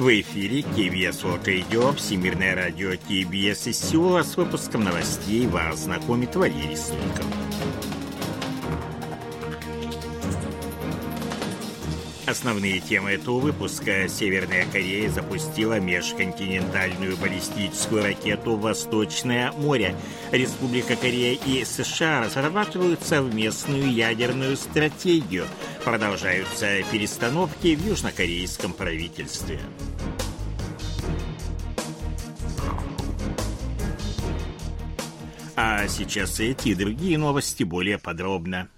В эфире KBS World Radio, Всемирное радио KBS из Сеула с выпуском новостей вас знакомит Валерий Суликов. Основные темы этого выпуска. Северная Корея запустила межконтинентальную баллистическую ракету в Восточное море. Республика Корея и США разрабатывают совместную ядерную стратегию. Продолжаются перестановки в южнокорейском правительстве. А сейчас эти и другие новости более подробно.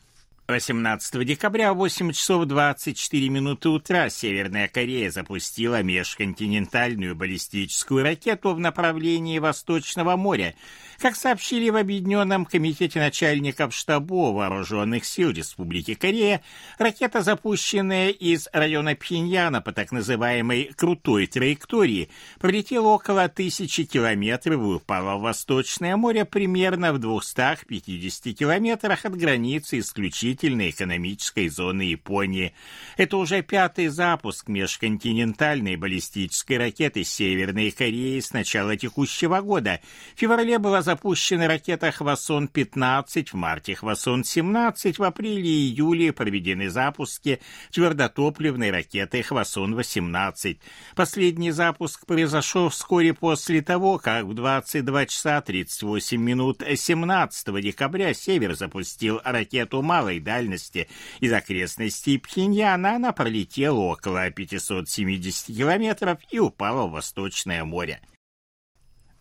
18 декабря в 8 часов 24 минуты утра Северная Корея запустила межконтинентальную баллистическую ракету в направлении Восточного моря. Как сообщили в Объединенном комитете начальников штаба Вооруженных сил Республики Корея, ракета, запущенная из района Пхеньяна по так называемой «крутой траектории», пролетела около тысячи километров и упала в Восточное море примерно в 250 километрах от границы исключительной экономической зоны Японии. Это уже пятый запуск межконтинентальной баллистической ракеты Северной Кореи с начала текущего года. В феврале была запущена ракета «Хвасон-15», в марте «Хвасон-17», в апреле и июле проведены запуски твердотопливной ракеты «Хвасон-18». Последний запуск произошел вскоре после того, как в 22 часа 38 минут 17 декабря Север запустил ракету малой дальности из окрестностей Пхеньяна. Она пролетела около 570 километров и упала в Восточное море.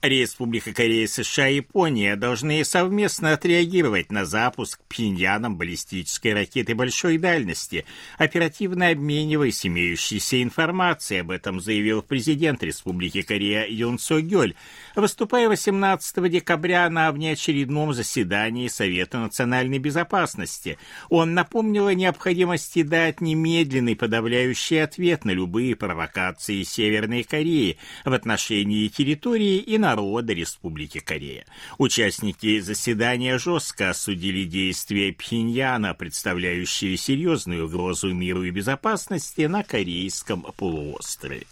Республика Корея, США и Япония должны совместно отреагировать на запуск Пхеньяном баллистической ракеты большой дальности, оперативно обмениваясь имеющейся информацией. Об этом заявил президент Республики Корея Юн Со Гёль, выступая 18 декабря на внеочередном заседании Совета национальной безопасности. Он напомнил о необходимости дать немедленный подавляющий ответ на любые провокации Северной Кореи в отношении территории и на народа Республики Корея. Участники заседания жестко осудили действия Пхеньяна, представляющие серьезную угрозу миру и безопасности на Корейском полуострове.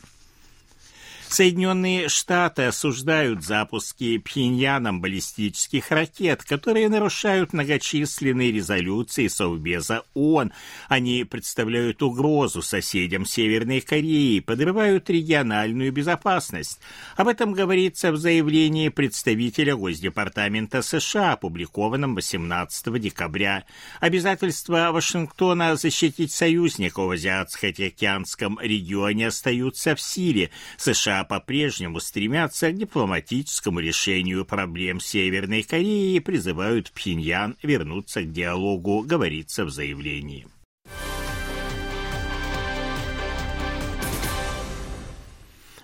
Соединенные Штаты осуждают запуски Пхеньяном баллистических ракет, которые нарушают многочисленные резолюции Совбеза ООН. Они представляют угрозу соседям Северной Кореи, подрывают региональную безопасность. Об этом говорится в заявлении представителя Госдепартамента США, опубликованном 18 декабря. Обязательства Вашингтона защитить союзников в Азиатско-Тихоокеанском регионе остаются в силе. США по-прежнему стремятся к дипломатическому решению проблем Северной Кореи и призывают Пхеньян вернуться к диалогу, говорится в заявлении.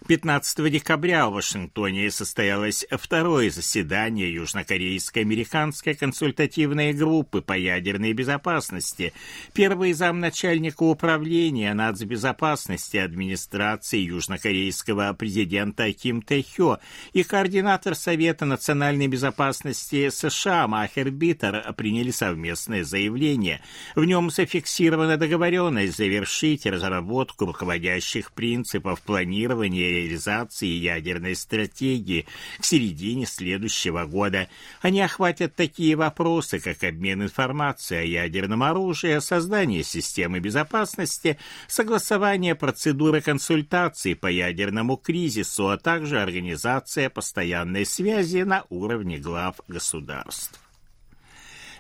15 декабря в Вашингтоне состоялось второе заседание Южнокорейской американской консультативной группы по ядерной безопасности. Первый замначальника управления нацбезопасности администрации южнокорейского президента Ким Тэ Хё и координатор Совета национальной безопасности США Махер Биттер приняли совместное заявление. В нем зафиксирована договоренность завершить разработку руководящих принципов планирования реализации ядерной стратегии к середине следующего года. Они охватят такие вопросы, как обмен информацией о ядерном оружии, создание системы безопасности, согласование процедуры консультации по ядерному кризису, а также организация постоянной связи на уровне глав государств.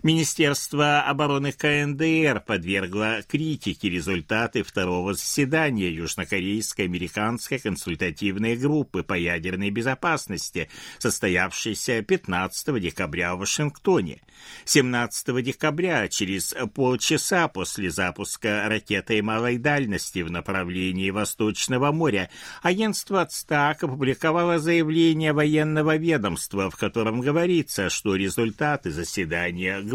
Министерство обороны КНДР подвергло критике результаты второго заседания Южнокорейской американской консультативной группы по ядерной безопасности, состоявшейся 15 декабря в Вашингтоне. 17 декабря, через полчаса после запуска ракеты малой дальности в направлении Восточного моря, агентство ЦТАК опубликовало заявление военного ведомства, в котором говорится, что результаты заседания группы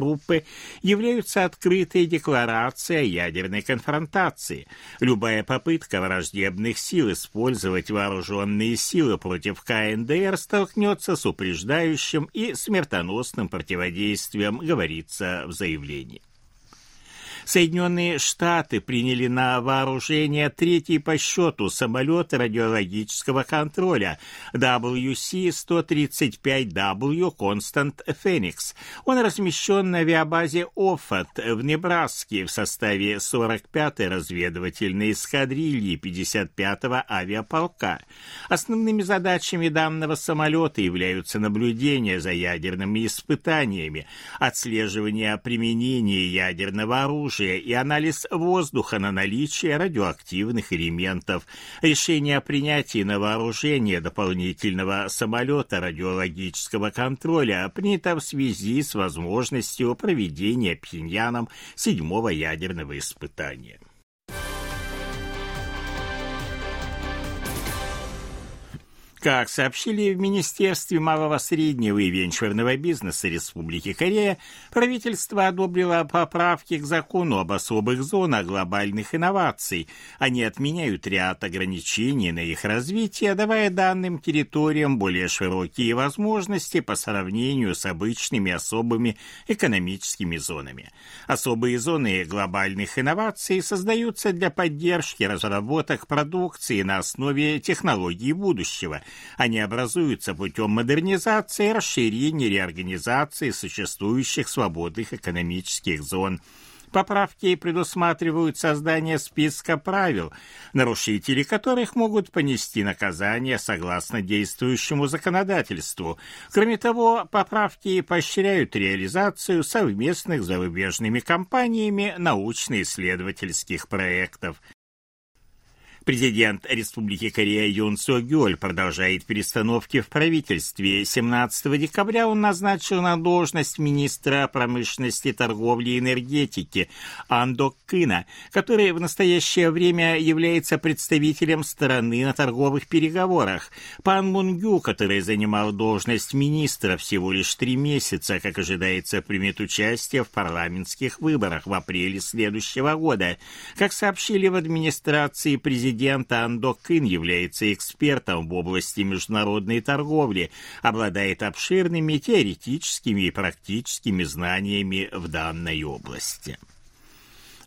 являются открытой декларацией о ядерной конфронтации. Любая попытка враждебных сил использовать вооруженные силы против КНДР столкнется с упреждающим и смертоносным противодействием, говорится в заявлении. Соединенные Штаты приняли на вооружение третий по счету самолет радиологического контроля WC-135W Constant Phoenix. Он размещен на авиабазе Оффорд в Небраске в составе 45-й разведывательной эскадрильи 55-го авиаполка. Основными задачами данного самолета являются наблюдение за ядерными испытаниями, отслеживание применения ядерного оружия и анализ воздуха на наличие радиоактивных элементов, решение о принятии на вооружение дополнительного самолета радиологического контроля принято в связи с возможностью проведения Пхеньяном седьмого ядерного испытания. Как сообщили в Министерстве малого, среднего и венчурного бизнеса Республики Корея, правительство одобрило поправки к закону об особых зонах глобальных инноваций. Они отменяют ряд ограничений на их развитие, давая данным территориям более широкие возможности по сравнению с обычными особыми экономическими зонами. Особые зоны глобальных инноваций создаются для поддержки разработок продукции на основе технологий будущего – они образуются путем модернизации, расширения, реорганизации существующих свободных экономических зон. Поправки предусматривают создание списка правил, нарушители которых могут понести наказание согласно действующему законодательству. Кроме того, поправки поощряют реализацию совместных зарубежными компаниями научно-исследовательских проектов. Президент Республики Корея Юн Со Гёль продолжает перестановки в правительстве. 17 декабря он назначил на должность министра промышленности, торговли и энергетики Андо Кына, который в настоящее время является представителем страны на торговых переговорах. Пан Мун Гю, который занимал должность министра всего лишь три месяца, как ожидается, примет участие в парламентских выборах в апреле следующего года. Как сообщили в администрации президента, президента Андо Кын является экспертом в области международной торговли, обладает обширными теоретическими и практическими знаниями в данной области.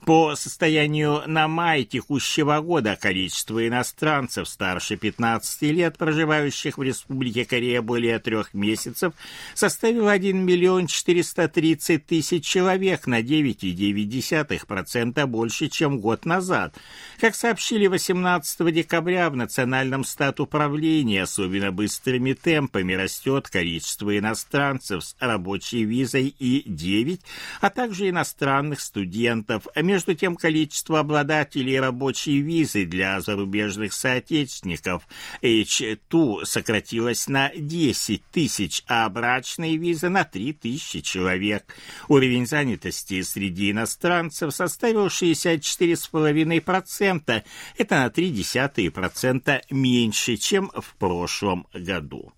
По состоянию на май текущего года количество иностранцев старше 15 лет, проживающих в Республике Корея более трех месяцев, составило 1 миллион 430 тысяч человек на 9,9% больше, чем год назад. Как сообщили 18 декабря в Национальном статуправлении, особенно быстрыми темпами растет количество иностранцев с рабочей визой И-9, а также иностранных студентов – между тем, количество обладателей рабочей визы для зарубежных соотечественников H2 сократилось на 10 тысяч, а брачные визы на 3 тысячи человек. Уровень занятости среди иностранцев составил 64,5%. Это на 0,3% меньше, чем в прошлом году.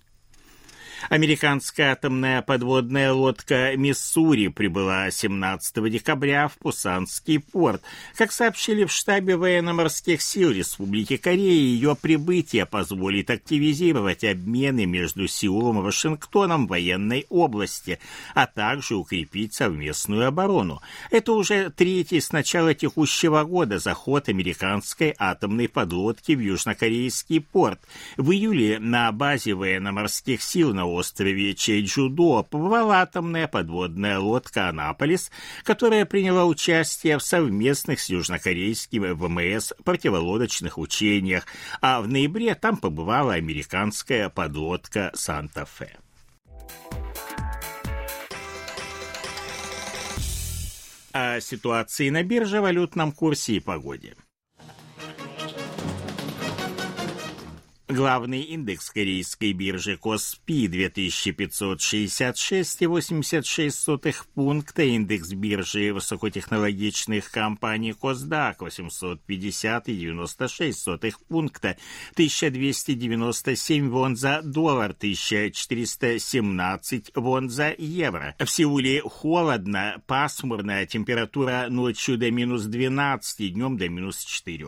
Американская атомная подводная лодка «Миссури» прибыла 17 декабря в Пусанский порт. Как сообщили в штабе военно-морских сил Республики Корея, ее прибытие позволит активизировать обмены между Сеулом и Вашингтоном в военной области, а также укрепить совместную оборону. Это уже третий с начала текущего года заход американской атомной подлодки в южнокорейский порт. В июле на базе военно-морских сил на острове Чеджудо побывала атомная подводная лодка «Анаполис», которая приняла участие в совместных с южнокорейским ВМС противолодочных учениях, а в ноябре там побывала американская подлодка «Санта-Фе». О ситуации на бирже, валютном курсе и погоде. Главный индекс корейской биржи Коспи 2566,86 пункта, индекс биржи высокотехнологичных компаний Косдак 850,96 пункта, 1297 вон за доллар, 1417 вон за евро. В Сеуле холодно, пасмурная температура ночью до минус 12, днем до минус 4.